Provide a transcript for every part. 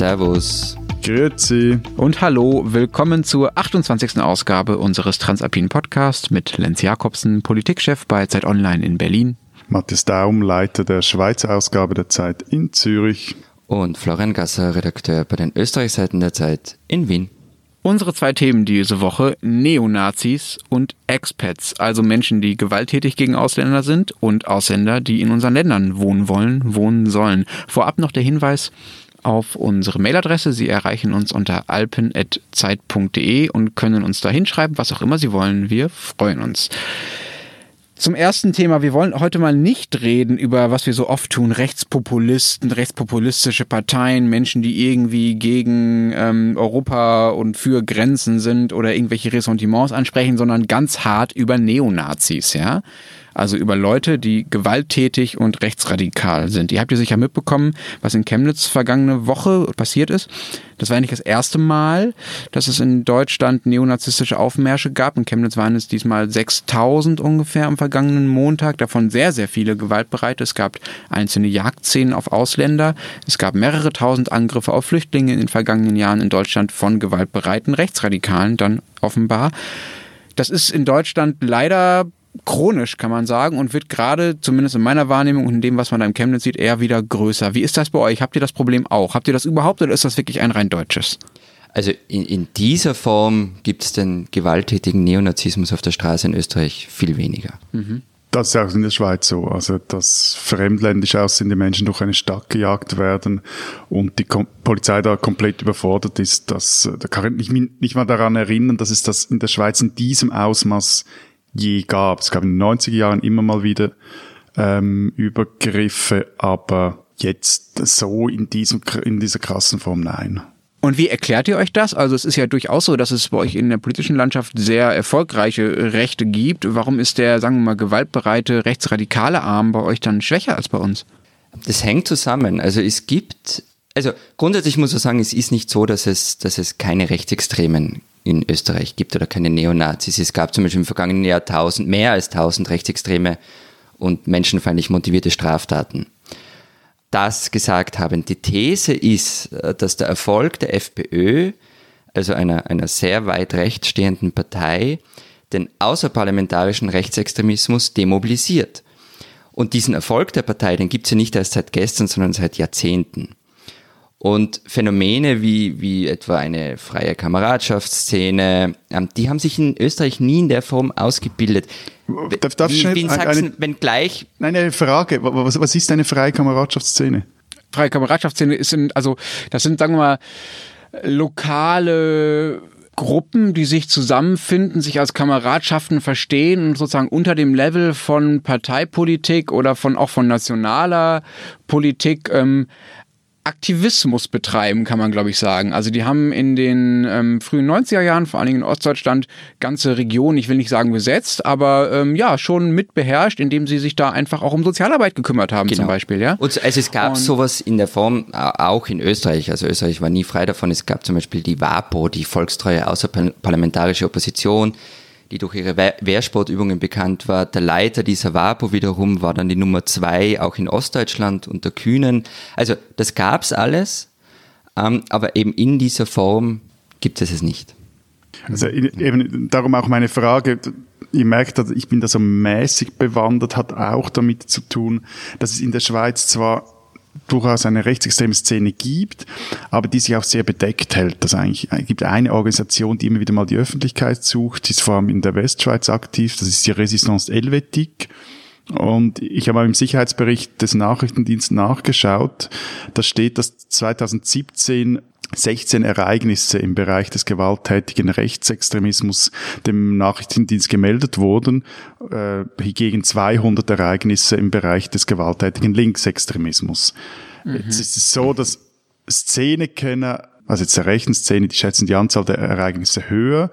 Servus. Grüezi. Und hallo, willkommen zur 28. Ausgabe unseres Transalpinen Podcasts mit Lenz Jakobsen, Politikchef bei Zeit Online in Berlin. Matthias Daum, Leiter der Schweizer Ausgabe der Zeit in Zürich. Und Florian Gasser, Redakteur bei den Österreichseiten der Zeit in Wien. Unsere zwei Themen diese Woche, Neonazis und Expats, also Menschen, die gewalttätig gegen Ausländer sind und Ausländer, die in unseren Ländern wohnen wollen, wohnen sollen. Vorab noch der Hinweis, auf unsere Mailadresse. Sie erreichen uns unter alpen.zeit.de und können uns da hinschreiben, was auch immer Sie wollen. Wir freuen uns. Zum ersten Thema, wir wollen heute mal nicht reden über, was wir so oft tun, Rechtspopulisten, rechtspopulistische Parteien, Menschen, die irgendwie gegen ähm, Europa und für Grenzen sind oder irgendwelche Ressentiments ansprechen, sondern ganz hart über Neonazis, ja also über Leute, die gewalttätig und rechtsradikal sind. Ihr habt ja sicher mitbekommen, was in Chemnitz vergangene Woche passiert ist. Das war nicht das erste Mal, dass es in Deutschland neonazistische Aufmärsche gab. In Chemnitz waren es diesmal 6000 ungefähr am vergangenen Montag, davon sehr, sehr viele gewaltbereite. Es gab einzelne Jagdszenen auf Ausländer. Es gab mehrere tausend Angriffe auf Flüchtlinge in den vergangenen Jahren in Deutschland von gewaltbereiten Rechtsradikalen dann offenbar. Das ist in Deutschland leider chronisch, kann man sagen, und wird gerade, zumindest in meiner Wahrnehmung und in dem, was man da im Chemnitz sieht, eher wieder größer. Wie ist das bei euch? Habt ihr das Problem auch? Habt ihr das überhaupt oder ist das wirklich ein rein deutsches? Also in, in dieser Form gibt es den gewalttätigen Neonazismus auf der Straße in Österreich viel weniger. Mhm. Das ist auch in der Schweiz so. Also, dass fremdländisch aussehende Menschen durch eine Stadt gejagt werden und die Kom Polizei da komplett überfordert ist, das, da kann ich mich nicht mal daran erinnern, dass es das in der Schweiz in diesem Ausmaß je gab. Es gab in den 90er Jahren immer mal wieder ähm, Übergriffe, aber jetzt so in, diesem, in dieser krassen Form nein. Und wie erklärt ihr euch das? Also es ist ja durchaus so, dass es bei euch in der politischen Landschaft sehr erfolgreiche Rechte gibt. Warum ist der, sagen wir mal, gewaltbereite rechtsradikale Arm bei euch dann schwächer als bei uns? Das hängt zusammen. Also es gibt, also grundsätzlich muss man sagen, es ist nicht so, dass es, dass es keine Rechtsextremen in Österreich gibt oder keine Neonazis. Es gab zum Beispiel im vergangenen Jahr tausend, mehr als tausend rechtsextreme und menschenfeindlich motivierte Straftaten. Das gesagt haben. Die These ist, äh, dass der Erfolg der FPÖ, also einer, einer sehr weit rechts stehenden Partei, den außerparlamentarischen Rechtsextremismus demobilisiert. Und diesen Erfolg der Partei, den gibt es ja nicht erst seit gestern, sondern seit Jahrzehnten. Und Phänomene wie, wie etwa eine freie Kameradschaftsszene, ähm, die haben sich in Österreich nie in der Form ausgebildet. Darf, darf wie, wie in Sachsen, eine, wenn gleich. Nein, eine Frage. Was, was ist eine freie Kameradschaftsszene? Freie Kameradschaftsszene ist, in, also, das sind, sagen wir mal, lokale Gruppen, die sich zusammenfinden, sich als Kameradschaften verstehen und sozusagen unter dem Level von Parteipolitik oder von auch von nationaler Politik ähm, Aktivismus betreiben, kann man glaube ich sagen. Also die haben in den ähm, frühen 90er Jahren, vor allen Dingen in Ostdeutschland, ganze Regionen, ich will nicht sagen besetzt, aber ähm, ja, schon mitbeherrscht, indem sie sich da einfach auch um Sozialarbeit gekümmert haben genau. zum Beispiel. Ja? Und also es gab Und sowas in der Form auch in Österreich, also Österreich war nie frei davon, es gab zum Beispiel die WAPO, die Volkstreue Außerparlamentarische Opposition, die durch ihre Wehrsportübungen bekannt war. Der Leiter dieser WAPO wiederum war dann die Nummer zwei, auch in Ostdeutschland unter Kühnen. Also das gab's alles, ähm, aber eben in dieser Form gibt es es nicht. Also eben darum auch meine Frage. Ihr merkt, ich bin da so mäßig bewandert, hat auch damit zu tun, dass es in der Schweiz zwar durchaus eine rechtsextreme Szene gibt, aber die sich auch sehr bedeckt hält. Das eigentlich, es gibt eine Organisation, die immer wieder mal die Öffentlichkeit sucht, die ist vor allem in der Westschweiz aktiv, das ist die Resistance Helvetique. Und ich habe im Sicherheitsbericht des Nachrichtendienstes nachgeschaut. Da steht, dass 2017 16 Ereignisse im Bereich des gewalttätigen Rechtsextremismus dem Nachrichtendienst gemeldet wurden, äh, hingegen 200 Ereignisse im Bereich des gewalttätigen Linksextremismus. Mhm. Jetzt ist es so, dass Szenekenner also jetzt der rechten Szene, die schätzen die Anzahl der Ereignisse höher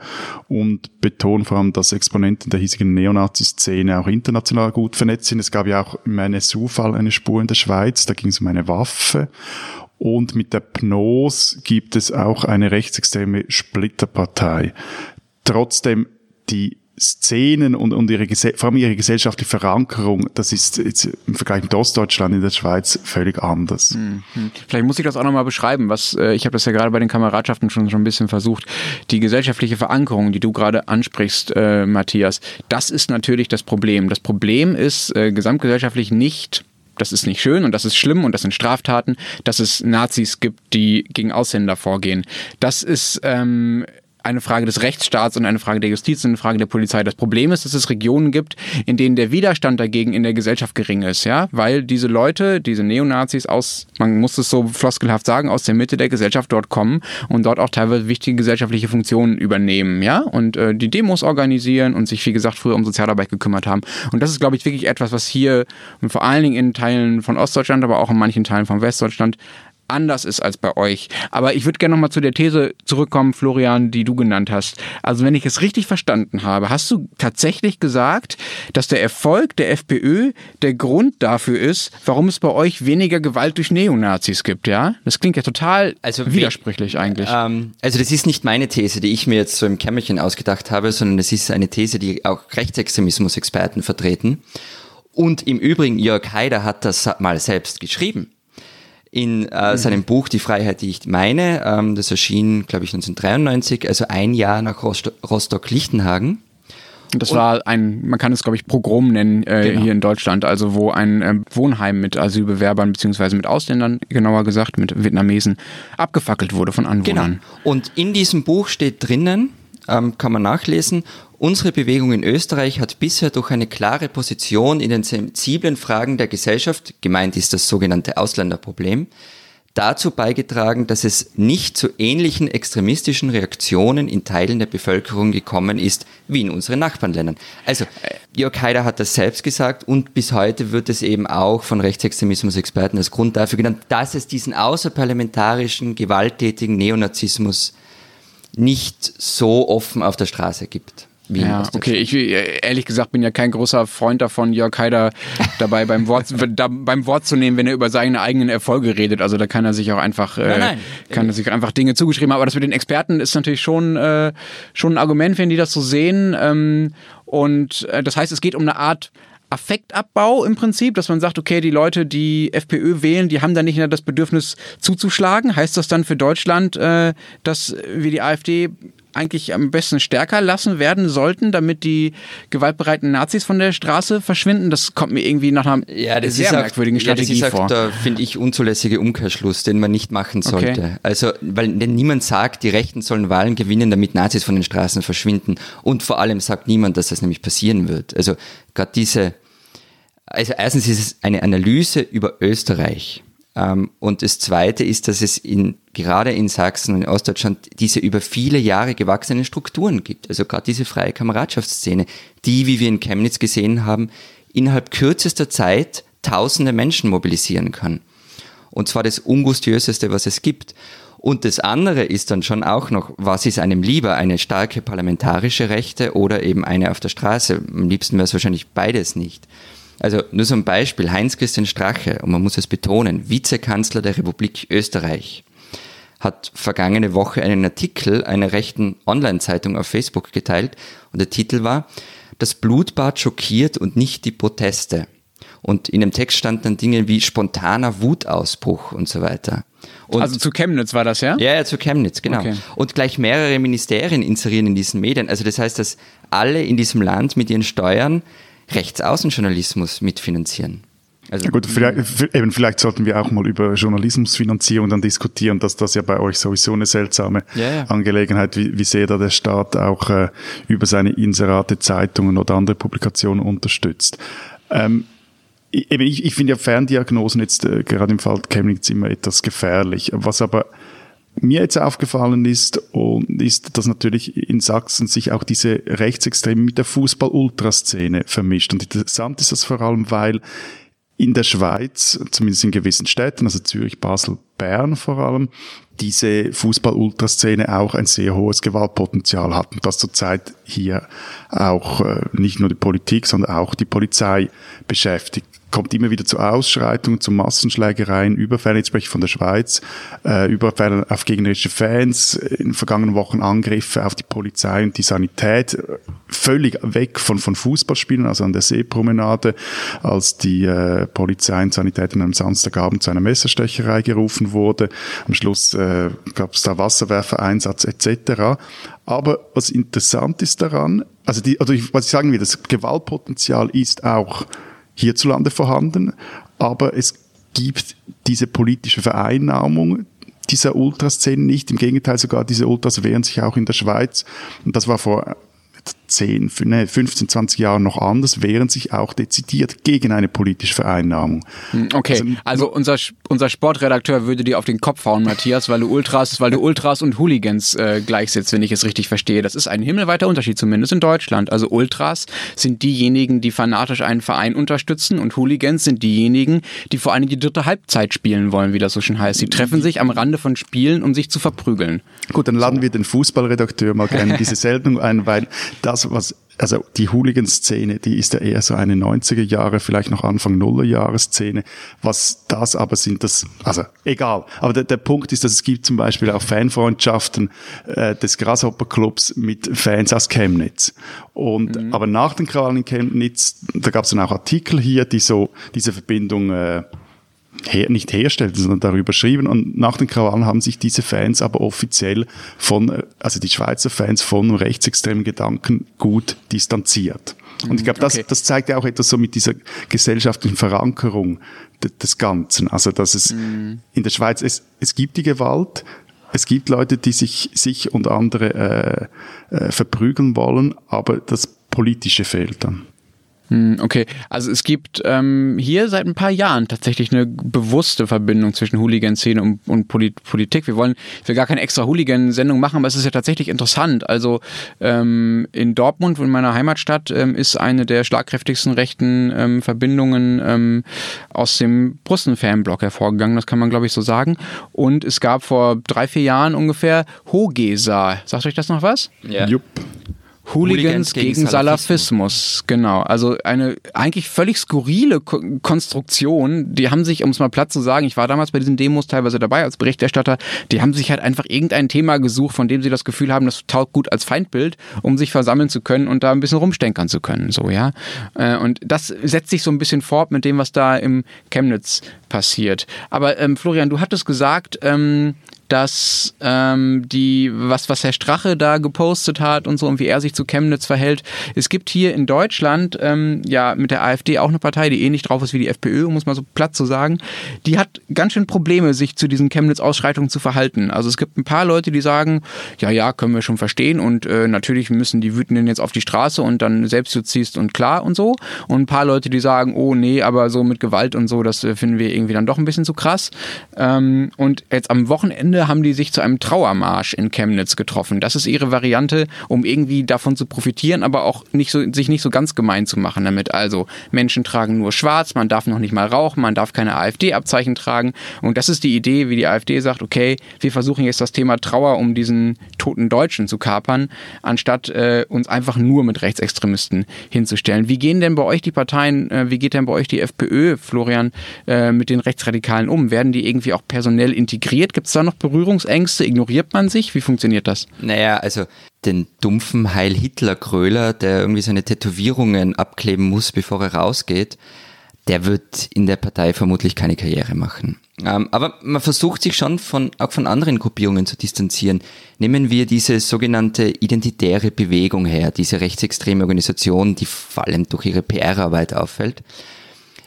und betonen vor allem, dass Exponenten der hiesigen Neonazi-Szene auch international gut vernetzt sind. Es gab ja auch im NSU-Fall eine Spur in der Schweiz, da ging es um eine Waffe und mit der PNOS gibt es auch eine rechtsextreme Splitterpartei. Trotzdem, die Szenen und, und ihre, vor allem ihre gesellschaftliche Verankerung, das ist jetzt im Vergleich mit Ostdeutschland in der Schweiz völlig anders. Mhm. Vielleicht muss ich das auch nochmal beschreiben, was äh, ich habe das ja gerade bei den Kameradschaften schon, schon ein bisschen versucht. Die gesellschaftliche Verankerung, die du gerade ansprichst, äh, Matthias, das ist natürlich das Problem. Das Problem ist äh, gesamtgesellschaftlich nicht das ist nicht schön und das ist schlimm und das sind Straftaten, dass es Nazis gibt, die gegen Ausländer vorgehen. Das ist ähm, eine Frage des Rechtsstaats und eine Frage der Justiz und eine Frage der Polizei. Das Problem ist, dass es Regionen gibt, in denen der Widerstand dagegen in der Gesellschaft gering ist, ja, weil diese Leute, diese Neonazis aus, man muss es so floskelhaft sagen, aus der Mitte der Gesellschaft dort kommen und dort auch teilweise wichtige gesellschaftliche Funktionen übernehmen, ja, und äh, die Demos organisieren und sich, wie gesagt, früher um Sozialarbeit gekümmert haben. Und das ist, glaube ich, wirklich etwas, was hier vor allen Dingen in Teilen von Ostdeutschland, aber auch in manchen Teilen von Westdeutschland anders ist als bei euch. Aber ich würde gerne nochmal zu der These zurückkommen, Florian, die du genannt hast. Also wenn ich es richtig verstanden habe, hast du tatsächlich gesagt, dass der Erfolg der FPÖ der Grund dafür ist, warum es bei euch weniger Gewalt durch Neonazis gibt, ja? Das klingt ja total also widersprüchlich eigentlich. Ähm, also das ist nicht meine These, die ich mir jetzt so im Kämmerchen ausgedacht habe, sondern es ist eine These, die auch Rechtsextremismus-Experten vertreten. Und im Übrigen, Jörg Haider hat das mal selbst geschrieben in äh, mhm. seinem Buch Die Freiheit, die ich meine. Ähm, das erschien, glaube ich, 1993, also ein Jahr nach Rost Rostock-Lichtenhagen. Das und, war ein, man kann es glaube ich Pogrom nennen äh, genau. hier in Deutschland, also wo ein äh, Wohnheim mit Asylbewerbern beziehungsweise mit Ausländern, genauer gesagt mit Vietnamesen, abgefackelt wurde von Anwohnern. Genau. Und in diesem Buch steht drinnen, ähm, kann man nachlesen, Unsere Bewegung in Österreich hat bisher durch eine klare Position in den sensiblen Fragen der Gesellschaft, gemeint ist das sogenannte Ausländerproblem, dazu beigetragen, dass es nicht zu ähnlichen extremistischen Reaktionen in Teilen der Bevölkerung gekommen ist wie in unseren Nachbarländern. Also Jörg Haider hat das selbst gesagt und bis heute wird es eben auch von Rechtsextremismus-Experten als Grund dafür genannt, dass es diesen außerparlamentarischen, gewalttätigen Neonazismus nicht so offen auf der Straße gibt. Wien ja, okay. Ich ehrlich gesagt bin ja kein großer Freund davon, Jörg Haider dabei beim Wort, da, beim Wort zu nehmen, wenn er über seine eigenen Erfolge redet. Also da kann er sich auch einfach, äh, nein, nein. kann er sich einfach Dinge zugeschrieben haben. Aber das mit den Experten ist natürlich schon, äh, schon ein Argument, wenn die das so sehen. Ähm, und äh, das heißt, es geht um eine Art Affektabbau im Prinzip, dass man sagt, okay, die Leute, die FPÖ wählen, die haben da nicht mehr das Bedürfnis zuzuschlagen. Heißt das dann für Deutschland, äh, dass wir die AfD eigentlich am besten stärker lassen werden sollten, damit die gewaltbereiten Nazis von der Straße verschwinden? Das kommt mir irgendwie nach einer ja, das sehr ist merkwürdigen auch, Strategie ja, das ist vor. Auch der, finde ich, unzulässige Umkehrschluss, den man nicht machen sollte. Okay. Also, weil denn niemand sagt, die Rechten sollen Wahlen gewinnen, damit Nazis von den Straßen verschwinden. Und vor allem sagt niemand, dass das nämlich passieren wird. Also gerade diese, also erstens ist es eine Analyse über Österreich. Ähm, und das Zweite ist, dass es in, gerade in Sachsen und in Ostdeutschland diese über viele Jahre gewachsenen Strukturen gibt. Also gerade diese freie Kameradschaftsszene, die, wie wir in Chemnitz gesehen haben, innerhalb kürzester Zeit tausende Menschen mobilisieren kann. Und zwar das Ungustiöseste, was es gibt. Und das andere ist dann schon auch noch, was ist einem lieber, eine starke parlamentarische Rechte oder eben eine auf der Straße? Am liebsten wäre es wahrscheinlich beides nicht. Also nur so ein Beispiel, Heinz-Christian Strache, und man muss es betonen, Vizekanzler der Republik Österreich, hat vergangene Woche einen Artikel einer rechten Online-Zeitung auf Facebook geteilt und der Titel war, das Blutbad schockiert und nicht die Proteste. Und in dem Text standen dann Dinge wie spontaner Wutausbruch und so weiter. Und also zu Chemnitz war das, ja? Ja, ja, zu Chemnitz, genau. Okay. Und gleich mehrere Ministerien inserieren in diesen Medien. Also das heißt, dass alle in diesem Land mit ihren Steuern Rechtsaußenjournalismus mitfinanzieren. Also ja gut, vielleicht, eben, vielleicht sollten wir auch mal über Journalismusfinanzierung dann diskutieren, dass das ja bei euch sowieso eine seltsame ja, ja. Angelegenheit, wie, wie sehr da der Staat auch äh, über seine Inserate, Zeitungen oder andere Publikationen unterstützt. Ähm, eben, ich, ich finde ja Ferndiagnosen jetzt äh, gerade im Fall Chemnitz immer etwas gefährlich. Was aber mir jetzt aufgefallen ist, und ist, dass natürlich in Sachsen sich auch diese Rechtsextremen mit der Fußball-Ultraszene vermischt. Und interessant ist das vor allem, weil in der Schweiz, zumindest in gewissen Städten, also Zürich, Basel, Bern vor allem, diese Fußball-Ultraszene auch ein sehr hohes Gewaltpotenzial hat und das zurzeit hier auch äh, nicht nur die Politik, sondern auch die Polizei beschäftigt. Kommt immer wieder zu Ausschreitungen, zu Massenschlägereien, Überfällen, jetzt spreche ich von der Schweiz, äh, Überfälle auf gegnerische Fans, in den vergangenen Wochen Angriffe auf die Polizei und die Sanität, äh, völlig weg von, von Fußballspielen, also an der Seepromenade, als die äh, Polizei und Sanität an einem Samstagabend zu einer Messerstecherei gerufen wurde. Am Schluss äh, gab es da Wasserwerfereinsatz etc. Aber was interessant ist daran, also die, also ich, was ich sagen will, das Gewaltpotenzial ist auch hierzulande vorhanden, aber es gibt diese politische Vereinnahmung dieser Ultraszene nicht. Im Gegenteil, sogar diese Ultras wehren sich auch in der Schweiz. Und das war vor 10, 15, 20 Jahren noch anders, wehren sich auch dezidiert gegen eine politische Vereinnahmung. Hm, okay, also, also unser, unser Sportredakteur würde dir auf den Kopf hauen, Matthias, weil du Ultras, weil du Ultras und Hooligans äh, gleichsetzt, wenn ich es richtig verstehe. Das ist ein himmelweiter Unterschied, zumindest in Deutschland. Also Ultras sind diejenigen, die fanatisch einen Verein unterstützen und Hooligans sind diejenigen, die vor allem die dritte Halbzeit spielen wollen, wie das so schön heißt. Sie treffen sich am Rande von Spielen, um sich zu verprügeln. Gut, dann laden so. wir den Fußballredakteur mal gerne diese Sendung ein, weil das, was also die Hooligan-Szene, die ist ja eher so eine 90er Jahre, vielleicht noch Anfang Nuller Jahre Szene. Was das aber sind, das, also egal. Aber der, der Punkt ist, dass es gibt zum Beispiel auch Fanfreundschaften äh, des Grasshopper Clubs mit Fans aus Chemnitz. Und mhm. aber nach den Krawallen in Chemnitz, da gab es dann auch Artikel hier, die so diese Verbindung äh, her, nicht herstellten, sondern darüber schrieben. Und nach den Krawallen haben sich diese Fans aber offiziell von, also die Schweizer Fans von rechtsextremen Gedanken gut distanziert. Und ich glaube, das, okay. das zeigt ja auch etwas so mit dieser gesellschaftlichen Verankerung des Ganzen. Also, dass es mhm. in der Schweiz, es, es gibt die Gewalt, es gibt Leute, die sich, sich und andere äh, äh, verprügeln wollen, aber das Politische fehlt dann. Hm, okay, also es gibt ähm, hier seit ein paar Jahren tatsächlich eine bewusste Verbindung zwischen Hooligan-Szene und, und Polit Politik. Wir wollen, ich will gar keine extra Hooligan-Sendung machen, aber es ist ja tatsächlich interessant. Also ähm, in Dortmund, in meiner Heimatstadt, ähm, ist eine der schlagkräftigsten rechten ähm, Verbindungen ähm, aus dem Brussen-Fanblock hervorgegangen, das kann man glaube ich so sagen. Und es gab vor drei, vier Jahren ungefähr Hogesa. Sagt euch das noch was? Ja. Jupp. Hooligans, gegen, gegen Salafismus. Genau. Also eine eigentlich völlig skurrile Ko Konstruktion. Die haben sich, um es mal platt zu sagen, ich war damals bei diesen Demos teilweise dabei als Berichterstatter, die haben sich halt einfach irgendein Thema gesucht, von dem sie das Gefühl haben, das taugt gut als Feindbild, um sich versammeln zu können und da ein bisschen rumstenkern zu können. So, ja. Äh, und das setzt sich so ein bisschen fort mit dem, was da im Chemnitz passiert. Aber ähm, Florian, du hattest gesagt, ähm, dass ähm, die, was, was Herr Strache da gepostet hat und so und wie er sich zu Chemnitz verhält. Es gibt hier in Deutschland ähm, ja mit der AfD auch eine Partei, die ähnlich drauf ist wie die FPÖ, um es mal so platt zu sagen. Die hat ganz schön Probleme, sich zu diesen Chemnitz-Ausschreitungen zu verhalten. Also es gibt ein paar Leute, die sagen, ja, ja, können wir schon verstehen und äh, natürlich müssen die Wütenden jetzt auf die Straße und dann ziehst und klar und so. Und ein paar Leute, die sagen, oh nee, aber so mit Gewalt und so, das äh, finden wir irgendwie dann doch ein bisschen zu krass. Ähm, und jetzt am Wochenende Ende haben die sich zu einem Trauermarsch in Chemnitz getroffen. Das ist ihre Variante, um irgendwie davon zu profitieren, aber auch nicht so, sich nicht so ganz gemein zu machen damit. Also Menschen tragen nur schwarz, man darf noch nicht mal rauchen, man darf keine AfD-Abzeichen tragen. Und das ist die Idee, wie die AfD sagt, okay, wir versuchen jetzt das Thema Trauer um diesen toten Deutschen zu kapern, anstatt äh, uns einfach nur mit Rechtsextremisten hinzustellen. Wie gehen denn bei euch die Parteien, äh, wie geht denn bei euch die FPÖ, Florian, äh, mit den Rechtsradikalen um? Werden die irgendwie auch personell integriert? Gibt es da noch Berührungsängste? Ignoriert man sich? Wie funktioniert das? Naja, also den dumpfen Heil-Hitler-Gröler, der irgendwie seine Tätowierungen abkleben muss, bevor er rausgeht, der wird in der Partei vermutlich keine Karriere machen. Ähm, aber man versucht sich schon von, auch von anderen Gruppierungen zu distanzieren. Nehmen wir diese sogenannte identitäre Bewegung her, diese rechtsextreme Organisation, die vor allem durch ihre PR-Arbeit auffällt.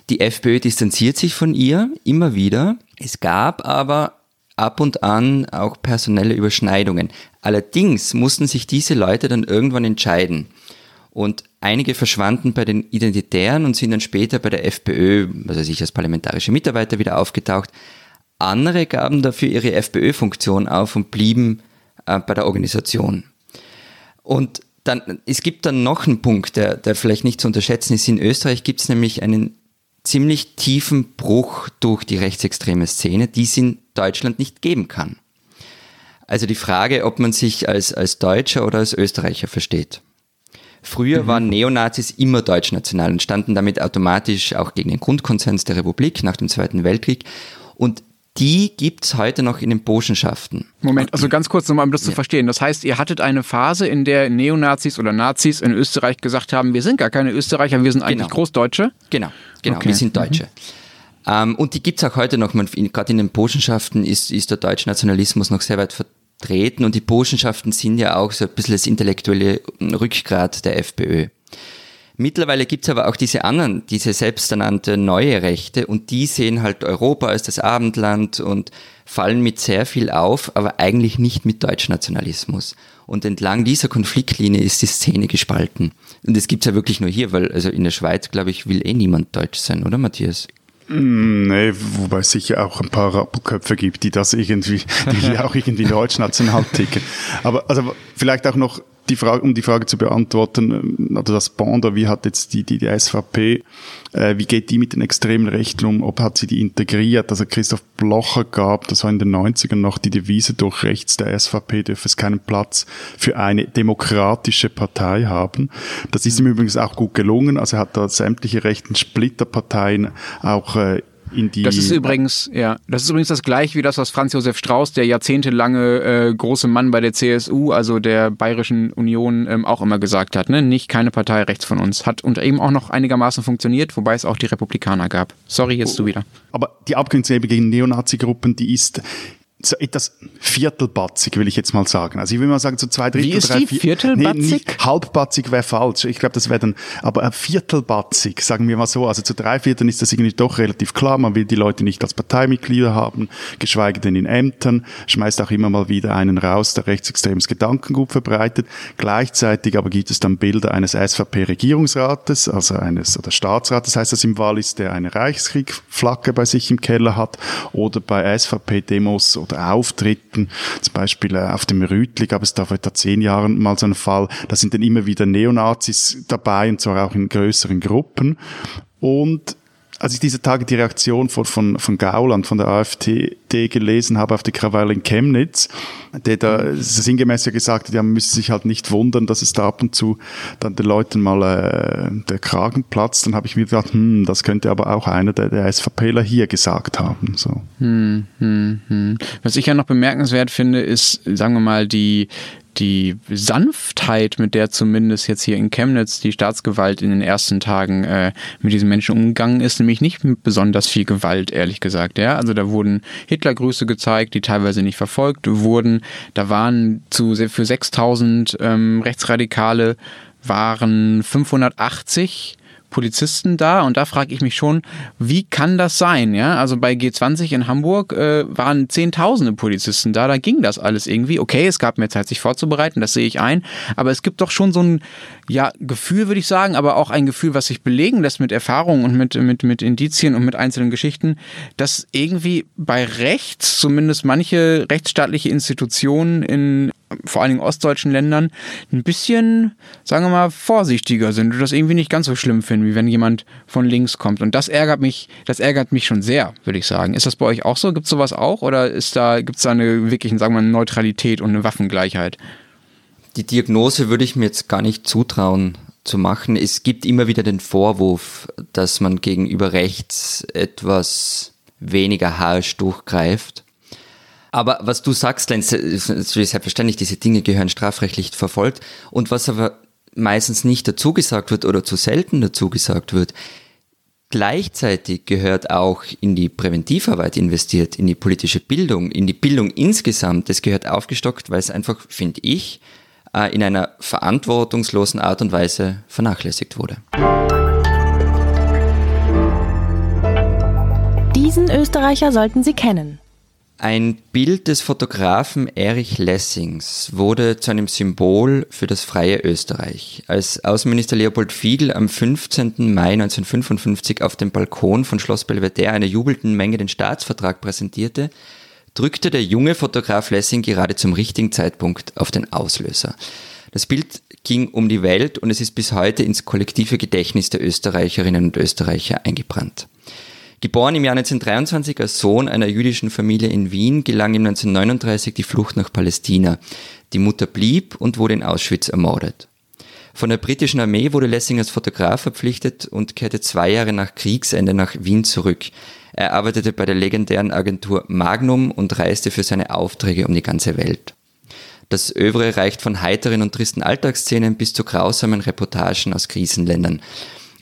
Die FPÖ distanziert sich von ihr immer wieder. Es gab aber ab und an auch personelle Überschneidungen. Allerdings mussten sich diese Leute dann irgendwann entscheiden. Und einige verschwanden bei den Identitären und sind dann später bei der FPÖ, also sich als parlamentarische Mitarbeiter wieder aufgetaucht. Andere gaben dafür ihre FPÖ-Funktion auf und blieben äh, bei der Organisation. Und dann, es gibt dann noch einen Punkt, der, der vielleicht nicht zu unterschätzen ist. In Österreich gibt es nämlich einen ziemlich tiefen Bruch durch die rechtsextreme Szene, die es in Deutschland nicht geben kann. Also die Frage, ob man sich als, als Deutscher oder als Österreicher versteht. Früher mhm. waren Neonazis immer deutschnational und standen damit automatisch auch gegen den Grundkonsens der Republik nach dem Zweiten Weltkrieg. Und die gibt es heute noch in den Burschenschaften. Moment, also ganz kurz nochmal, um das ja. zu verstehen. Das heißt, ihr hattet eine Phase, in der Neonazis oder Nazis in Österreich gesagt haben, wir sind gar keine Österreicher, wir sind eigentlich genau. Großdeutsche? Genau, genau, okay. wir sind Deutsche. Mhm. Ähm, und die gibt es auch heute noch. Gerade in den Burschenschaften ist, ist der deutsche Nationalismus noch sehr weit vertreten und die Burschenschaften sind ja auch so ein bisschen das intellektuelle Rückgrat der FPÖ. Mittlerweile gibt es aber auch diese anderen, diese selbsternannte neue Rechte und die sehen halt Europa als das Abendland und fallen mit sehr viel auf, aber eigentlich nicht mit Deutschnationalismus. Und entlang dieser Konfliktlinie ist die Szene gespalten. Und das gibt's ja wirklich nur hier, weil also in der Schweiz, glaube ich, will eh niemand Deutsch sein, oder Matthias? Mm, nee, wobei es sicher auch ein paar Rappelköpfe gibt, die das irgendwie, die auch irgendwie deutschnational ticken. Aber also vielleicht auch noch die Frage, um die Frage zu beantworten, also das Bonder, wie hat jetzt die, die, die SVP, äh, wie geht die mit den extremen Rechten um, ob hat sie die integriert? Also Christoph Blocher gab, das war in den 90ern noch die Devise durch rechts der SVP, dürfe es keinen Platz für eine demokratische Partei haben. Das ist ihm übrigens auch gut gelungen, also er hat da sämtliche rechten Splitterparteien auch äh, in die. Das ist übrigens, ja, das ist übrigens das gleiche wie das, was Franz Josef Strauß, der jahrzehntelange äh, große Mann bei der CSU, also der Bayerischen Union, ähm, auch immer gesagt hat. Ne? Nicht keine Partei rechts von uns. Hat unter ihm auch noch einigermaßen funktioniert, wobei es auch die Republikaner gab. Sorry, jetzt du wieder. Aber die Abgrenzung gegen Neonazi-Gruppen, die ist so etwas viertelbatzig, will ich jetzt mal sagen. Also ich will mal sagen, so zwei Drittel, Wie ist drei, die? Vier, viertelbatzig? Nee, halbbatzig wäre falsch. Ich glaube, das wäre dann, aber viertelbatzig, sagen wir mal so. Also zu drei Vierteln ist das irgendwie doch relativ klar. Man will die Leute nicht als Parteimitglieder haben, geschweige denn in Ämtern, schmeißt auch immer mal wieder einen raus, der rechtsextremes Gedankengut verbreitet. Gleichzeitig aber gibt es dann Bilder eines SVP-Regierungsrates, also eines, oder Staatsrates heißt das im Wallis, der eine Reichskriegflagge bei sich im Keller hat, oder bei SVP-Demos oder Auftritten. Zum Beispiel äh, auf dem Rütli gab es da vor etwa zehn Jahren mal so einen Fall. Da sind dann immer wieder Neonazis dabei und zwar auch in größeren Gruppen. Und als ich diese Tage die Reaktion von, von, von Gauland, von der AfD gelesen habe auf die Krawall in Chemnitz, der da sinngemäß ja gesagt hat, ja, man müsse sich halt nicht wundern, dass es da ab und zu dann den Leuten mal äh, der Kragen platzt, dann habe ich mir gedacht, hm, das könnte aber auch einer der, der SVPler hier gesagt haben. So. Hm, hm, hm. Was ich ja noch bemerkenswert finde, ist, sagen wir mal, die die Sanftheit, mit der zumindest jetzt hier in Chemnitz die Staatsgewalt in den ersten Tagen äh, mit diesen Menschen umgegangen ist, nämlich nicht mit besonders viel Gewalt, ehrlich gesagt. Ja, also da wurden Hitlergrüße gezeigt, die teilweise nicht verfolgt wurden. Da waren zu für 6000 ähm, Rechtsradikale waren 580 Polizisten da und da frage ich mich schon, wie kann das sein? Ja, also bei G20 in Hamburg äh, waren zehntausende Polizisten da, da ging das alles irgendwie. Okay, es gab mehr Zeit, sich vorzubereiten, das sehe ich ein, aber es gibt doch schon so ein ja, Gefühl, würde ich sagen, aber auch ein Gefühl, was sich belegen lässt mit Erfahrung und mit, mit, mit Indizien und mit einzelnen Geschichten, dass irgendwie bei rechts zumindest manche rechtsstaatliche Institutionen in vor allen Dingen ostdeutschen Ländern ein bisschen, sagen wir mal, vorsichtiger sind und das irgendwie nicht ganz so schlimm finden, wie wenn jemand von links kommt. Und das ärgert mich, das ärgert mich schon sehr, würde ich sagen. Ist das bei euch auch so? Gibt es sowas auch? Oder ist da, gibt es da eine wirkliche, sagen wir mal, Neutralität und eine Waffengleichheit? Die Diagnose würde ich mir jetzt gar nicht zutrauen zu machen. Es gibt immer wieder den Vorwurf, dass man gegenüber rechts etwas weniger harsch durchgreift. Aber was du sagst, Lenz, ist natürlich selbstverständlich, diese Dinge gehören strafrechtlich verfolgt. Und was aber meistens nicht dazu gesagt wird oder zu selten dazu gesagt wird, gleichzeitig gehört auch in die Präventivarbeit investiert, in die politische Bildung, in die Bildung insgesamt. Das gehört aufgestockt, weil es einfach, finde ich, äh, in einer verantwortungslosen Art und Weise vernachlässigt wurde. Diesen Österreicher sollten Sie kennen. Ein Bild des Fotografen Erich Lessings wurde zu einem Symbol für das freie Österreich. Als Außenminister Leopold Fiegel am 15. Mai 1955 auf dem Balkon von Schloss Belvedere einer jubelnden Menge den Staatsvertrag präsentierte, drückte der junge Fotograf Lessing gerade zum richtigen Zeitpunkt auf den Auslöser. Das Bild ging um die Welt und es ist bis heute ins kollektive Gedächtnis der Österreicherinnen und Österreicher eingebrannt. Geboren im Jahr 1923 als Sohn einer jüdischen Familie in Wien, gelang ihm 1939 die Flucht nach Palästina. Die Mutter blieb und wurde in Auschwitz ermordet. Von der britischen Armee wurde Lessing als Fotograf verpflichtet und kehrte zwei Jahre nach Kriegsende nach Wien zurück. Er arbeitete bei der legendären Agentur Magnum und reiste für seine Aufträge um die ganze Welt. Das Övre reicht von heiteren und tristen Alltagsszenen bis zu grausamen Reportagen aus Krisenländern.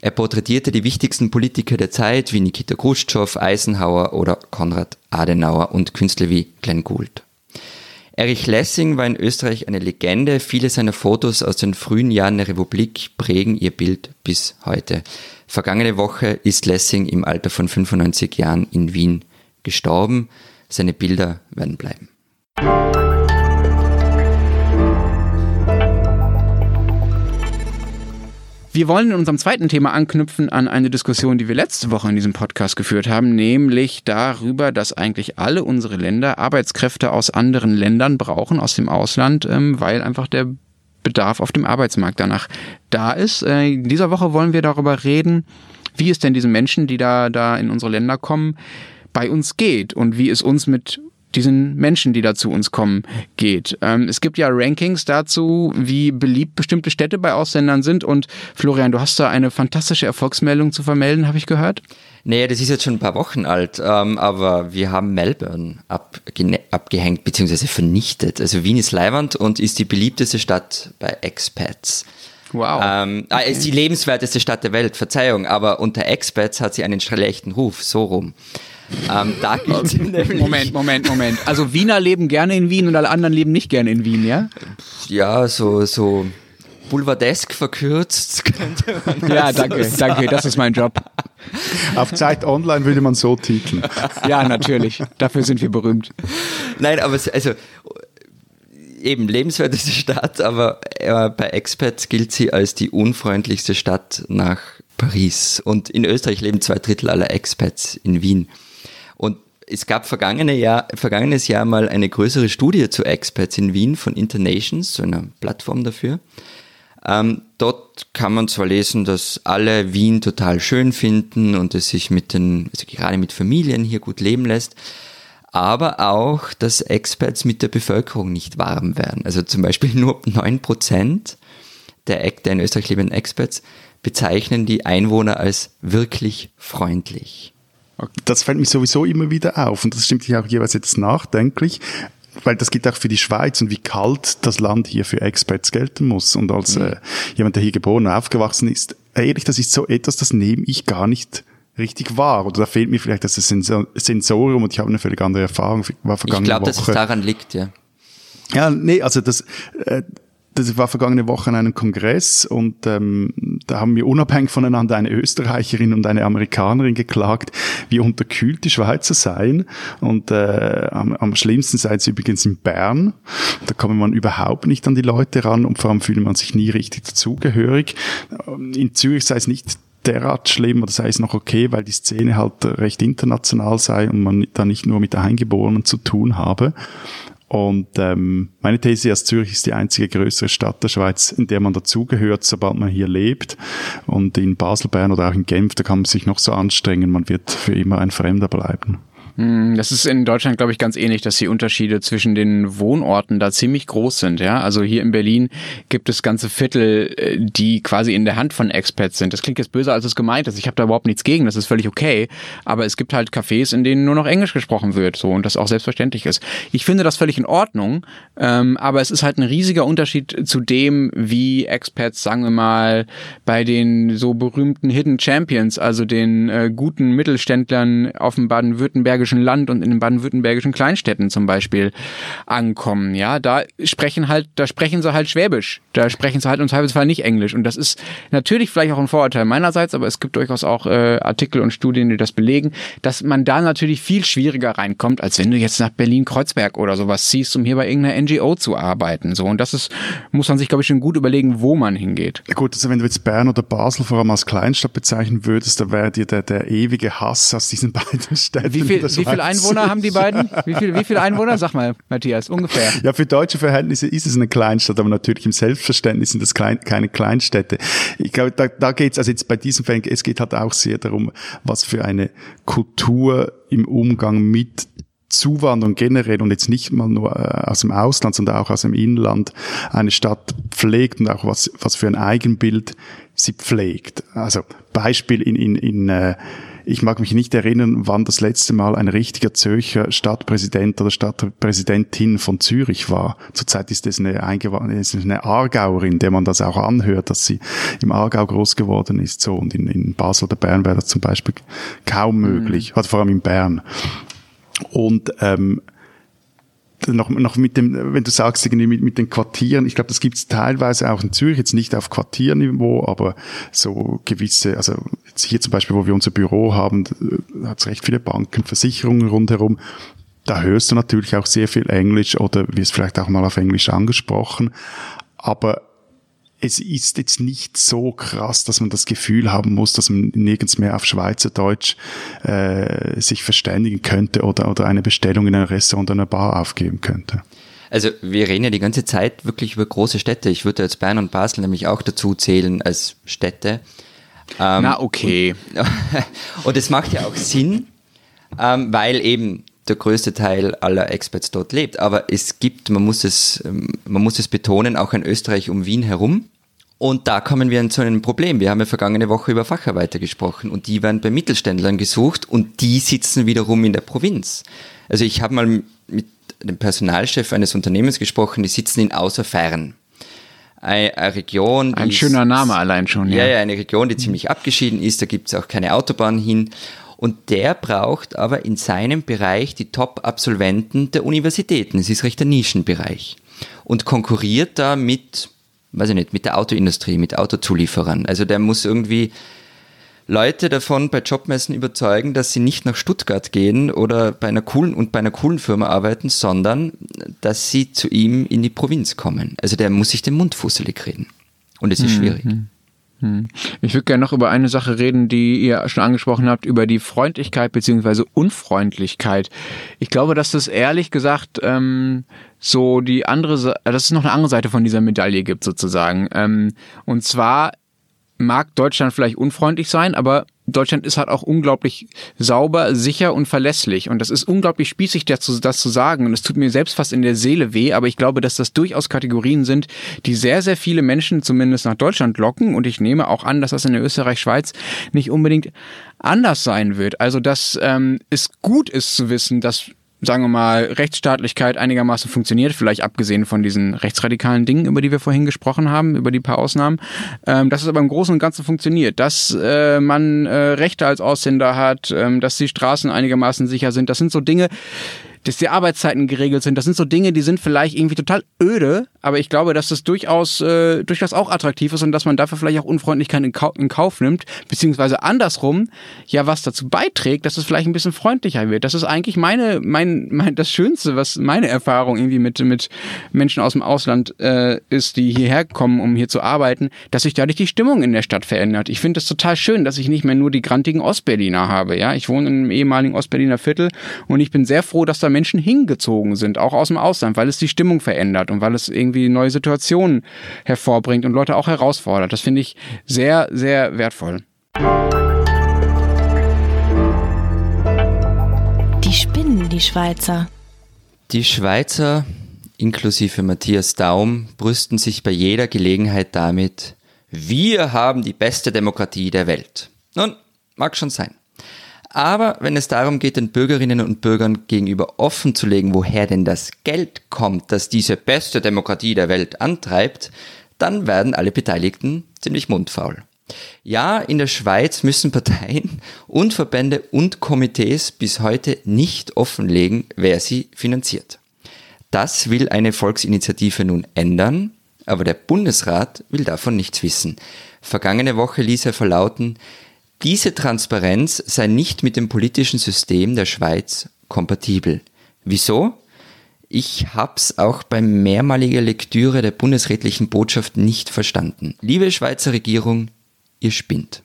Er porträtierte die wichtigsten Politiker der Zeit wie Nikita Khrushchev, Eisenhower oder Konrad Adenauer und Künstler wie Glenn Gould. Erich Lessing war in Österreich eine Legende. Viele seiner Fotos aus den frühen Jahren der Republik prägen ihr Bild bis heute. Vergangene Woche ist Lessing im Alter von 95 Jahren in Wien gestorben. Seine Bilder werden bleiben. Wir wollen in unserem zweiten Thema anknüpfen an eine Diskussion, die wir letzte Woche in diesem Podcast geführt haben, nämlich darüber, dass eigentlich alle unsere Länder Arbeitskräfte aus anderen Ländern brauchen, aus dem Ausland, ähm, weil einfach der Bedarf auf dem Arbeitsmarkt danach da ist. Äh, in dieser Woche wollen wir darüber reden, wie es denn diesen Menschen, die da, da in unsere Länder kommen, bei uns geht und wie es uns mit diesen Menschen, die da zu uns kommen, geht. Ähm, es gibt ja Rankings dazu, wie beliebt bestimmte Städte bei Ausländern sind. Und Florian, du hast da eine fantastische Erfolgsmeldung zu vermelden, habe ich gehört. Nee, das ist jetzt schon ein paar Wochen alt, ähm, aber wir haben Melbourne abgehängt bzw. vernichtet. Also Wien ist Leiwand und ist die beliebteste Stadt bei Expats. Wow. Ähm, ah, okay. ist die lebenswerteste Stadt der Welt, Verzeihung, aber unter Expats hat sie einen schlechten Ruf, so rum. Ähm, da gibt's nämlich Moment, Moment, Moment. Also Wiener leben gerne in Wien und alle anderen leben nicht gerne in Wien, ja? Ja, so, so boulevardesk verkürzt könnte man Ja, danke, so danke, das ist mein Job. Auf Zeit Online würde man so titeln. Ja, natürlich. Dafür sind wir berühmt. Nein, aber also eben lebenswerteste Stadt, aber äh, bei Expats gilt sie als die unfreundlichste Stadt nach Paris. Und in Österreich leben zwei Drittel aller Expats in Wien. Es gab vergangene Jahr, vergangenes Jahr mal eine größere Studie zu Expats in Wien von Internations, so einer Plattform dafür. Ähm, dort kann man zwar lesen, dass alle Wien total schön finden und es sich mit den, also gerade mit Familien hier gut leben lässt, aber auch, dass Expats mit der Bevölkerung nicht warm werden. Also zum Beispiel nur 9% der, der in Österreich lebenden Expats bezeichnen die Einwohner als wirklich freundlich. Das fällt mir sowieso immer wieder auf und das stimmt sich auch jeweils jetzt nachdenklich, weil das geht auch für die Schweiz und wie kalt das Land hier für Expats gelten muss. Und als mhm. äh, jemand, der hier geboren und aufgewachsen ist, ehrlich, das ist so etwas, das nehme ich gar nicht richtig wahr. Oder da fehlt mir vielleicht das Sensorium und ich habe eine völlig andere Erfahrung. War vergangene ich glaube, dass es daran liegt, ja. Ja, nee, also das, äh, das war vergangene Woche an einem Kongress und ähm, da haben wir unabhängig voneinander eine Österreicherin und eine Amerikanerin geklagt, wie unterkühlt die Schweizer seien. Und äh, am, am schlimmsten sei es übrigens in Bern. Da kommt man überhaupt nicht an die Leute ran und vor allem fühlt man sich nie richtig dazugehörig. In Zürich sei es nicht derart schlimm oder sei es noch okay, weil die Szene halt recht international sei und man da nicht nur mit Eingeborenen zu tun habe. Und ähm, meine These ist, Zürich ist die einzige größere Stadt der Schweiz, in der man dazugehört, sobald man hier lebt. Und in Basel, Bern oder auch in Genf, da kann man sich noch so anstrengen, man wird für immer ein Fremder bleiben. Hm, das ist in Deutschland, glaube ich, ganz ähnlich, dass die Unterschiede zwischen den Wohnorten da ziemlich groß sind. Ja, also hier in Berlin gibt es ganze Viertel, äh, die quasi in der Hand von Expats sind. Das klingt jetzt böser, als es gemeint ist. Ich habe da überhaupt nichts gegen. Das ist völlig okay. Aber es gibt halt Cafés, in denen nur noch Englisch gesprochen wird, so und das auch selbstverständlich ist. Ich finde das völlig in Ordnung. Ähm, aber es ist halt ein riesiger Unterschied zu dem, wie Expats, sagen wir mal, bei den so berühmten Hidden Champions, also den äh, guten Mittelständlern auf dem baden-württembergischen baden-württembergischen Land und in den baden-württembergischen Kleinstädten zum Beispiel ankommen. Ja, da sprechen halt, da sprechen sie halt Schwäbisch. Da sprechen sie halt im Zweifelsfall nicht Englisch. Und das ist natürlich vielleicht auch ein Vorurteil meinerseits, aber es gibt durchaus auch äh, Artikel und Studien, die das belegen, dass man da natürlich viel schwieriger reinkommt, als wenn du jetzt nach Berlin-Kreuzberg oder sowas ziehst, um hier bei irgendeiner NGO zu arbeiten. So. Und das ist, muss man sich, glaube ich, schon gut überlegen, wo man hingeht. Gut, also wenn du jetzt Bern oder Basel vor allem als Kleinstadt bezeichnen würdest, da wäre dir der, der ewige Hass aus diesen beiden Städten. Wie viel, wie viele Einwohner haben die beiden? Wie viele, wie viele Einwohner? Sag mal, Matthias, ungefähr. Ja, für deutsche Verhältnisse ist es eine Kleinstadt, aber natürlich im Selbstverständnis sind das klein, keine Kleinstädte. Ich glaube, da, da geht es, also jetzt bei diesem Fällen, es geht halt auch sehr darum, was für eine Kultur im Umgang mit Zuwanderung generell und jetzt nicht mal nur äh, aus dem Ausland, sondern auch aus dem Inland eine Stadt pflegt und auch was, was für ein Eigenbild sie pflegt. Also Beispiel in, in, in äh, ich mag mich nicht erinnern, wann das letzte Mal ein richtiger Zürcher Stadtpräsident oder Stadtpräsidentin von Zürich war. Zurzeit ist es eine, eine Aargauerin, der man das auch anhört, dass sie im Aargau groß geworden ist. So und in, in Basel oder Bern wäre das zum Beispiel kaum möglich. Mhm. Also vor allem in Bern. Und ähm, noch, noch mit dem, wenn du sagst, irgendwie mit, mit den Quartieren, ich glaube, das gibt es teilweise auch in Zürich, jetzt nicht auf Quartierniveau, aber so gewisse, also jetzt hier zum Beispiel, wo wir unser Büro haben, hat es recht viele Banken, Versicherungen rundherum. Da hörst du natürlich auch sehr viel Englisch oder wirst vielleicht auch mal auf Englisch angesprochen. Aber es ist jetzt nicht so krass, dass man das Gefühl haben muss, dass man nirgends mehr auf Schweizerdeutsch äh, sich verständigen könnte oder, oder eine Bestellung in einem Restaurant oder einer Bar aufgeben könnte. Also wir reden ja die ganze Zeit wirklich über große Städte. Ich würde jetzt Bern und Basel nämlich auch dazu zählen als Städte. Ähm, Na okay. Und es macht ja auch Sinn, ähm, weil eben der größte Teil aller Experts dort lebt. Aber es gibt, man muss es, ähm, man muss es betonen, auch in Österreich um Wien herum. Und da kommen wir zu einem Problem. Wir haben ja vergangene Woche über Facharbeiter gesprochen und die werden bei Mittelständlern gesucht und die sitzen wiederum in der Provinz. Also ich habe mal mit dem Personalchef eines Unternehmens gesprochen, die sitzen in Außerfern. Eine, eine Region. Ein schöner Name allein schon. Ja, ja, eine Region, die ziemlich abgeschieden ist. Da gibt es auch keine Autobahn hin. Und der braucht aber in seinem Bereich die Top-Absolventen der Universitäten. Es ist recht ein Nischenbereich. Und konkurriert da mit, weiß ich nicht, mit der Autoindustrie, mit Autozulieferern. Also der muss irgendwie Leute davon bei Jobmessen überzeugen, dass sie nicht nach Stuttgart gehen oder bei einer coolen und bei einer coolen Firma arbeiten, sondern dass sie zu ihm in die Provinz kommen. Also der muss sich den Mund fusselig reden. Und es ist mhm. schwierig. Hm. Ich würde gerne noch über eine Sache reden, die ihr schon angesprochen habt, über die Freundlichkeit beziehungsweise Unfreundlichkeit. Ich glaube, dass das ehrlich gesagt ähm, so die andere, dass es noch eine andere Seite von dieser Medaille gibt sozusagen. Ähm, und zwar mag Deutschland vielleicht unfreundlich sein, aber Deutschland ist halt auch unglaublich sauber, sicher und verlässlich. Und das ist unglaublich spießig, das zu, das zu sagen. Und es tut mir selbst fast in der Seele weh, aber ich glaube, dass das durchaus Kategorien sind, die sehr, sehr viele Menschen zumindest nach Deutschland locken. Und ich nehme auch an, dass das in der Österreich-Schweiz nicht unbedingt anders sein wird. Also, dass ähm, es gut ist zu wissen, dass sagen wir mal, Rechtsstaatlichkeit einigermaßen funktioniert, vielleicht abgesehen von diesen rechtsradikalen Dingen, über die wir vorhin gesprochen haben, über die paar Ausnahmen, ähm, dass es aber im Großen und Ganzen funktioniert, dass äh, man äh, Rechte als Ausländer hat, ähm, dass die Straßen einigermaßen sicher sind, das sind so Dinge, dass die Arbeitszeiten geregelt sind. Das sind so Dinge, die sind vielleicht irgendwie total öde, aber ich glaube, dass das durchaus, äh, durchaus auch attraktiv ist und dass man dafür vielleicht auch Unfreundlichkeit in, Kau in Kauf nimmt, beziehungsweise andersrum, ja, was dazu beiträgt, dass es vielleicht ein bisschen freundlicher wird. Das ist eigentlich meine, mein, mein, das Schönste, was meine Erfahrung irgendwie mit, mit Menschen aus dem Ausland äh, ist, die hierher kommen, um hier zu arbeiten, dass sich dadurch die Stimmung in der Stadt verändert. Ich finde es total schön, dass ich nicht mehr nur die grantigen Ostberliner habe, ja. Ich wohne in einem ehemaligen Ostberliner Viertel und ich bin sehr froh, dass da Menschen hingezogen sind, auch aus dem Ausland, weil es die Stimmung verändert und weil es irgendwie neue Situationen hervorbringt und Leute auch herausfordert. Das finde ich sehr, sehr wertvoll. Die spinnen, die Schweizer. Die Schweizer, inklusive Matthias Daum, brüsten sich bei jeder Gelegenheit damit, wir haben die beste Demokratie der Welt. Nun, mag schon sein. Aber wenn es darum geht, den Bürgerinnen und Bürgern gegenüber offen zu legen, woher denn das Geld kommt, das diese beste Demokratie der Welt antreibt, dann werden alle Beteiligten ziemlich mundfaul. Ja, in der Schweiz müssen Parteien und Verbände und Komitees bis heute nicht offenlegen, wer sie finanziert. Das will eine Volksinitiative nun ändern, aber der Bundesrat will davon nichts wissen. Vergangene Woche ließ er verlauten, diese Transparenz sei nicht mit dem politischen System der Schweiz kompatibel. Wieso? Ich hab's auch bei mehrmaliger Lektüre der bundesrätlichen Botschaft nicht verstanden. Liebe Schweizer Regierung, ihr spinnt.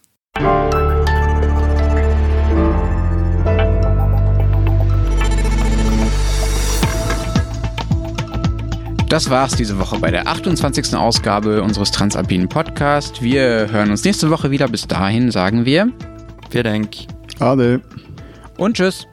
Das war's diese Woche bei der 28. Ausgabe unseres Transalpinen Podcast. Wir hören uns nächste Woche wieder. Bis dahin sagen wir. Vielen Dank. Ade. Und tschüss.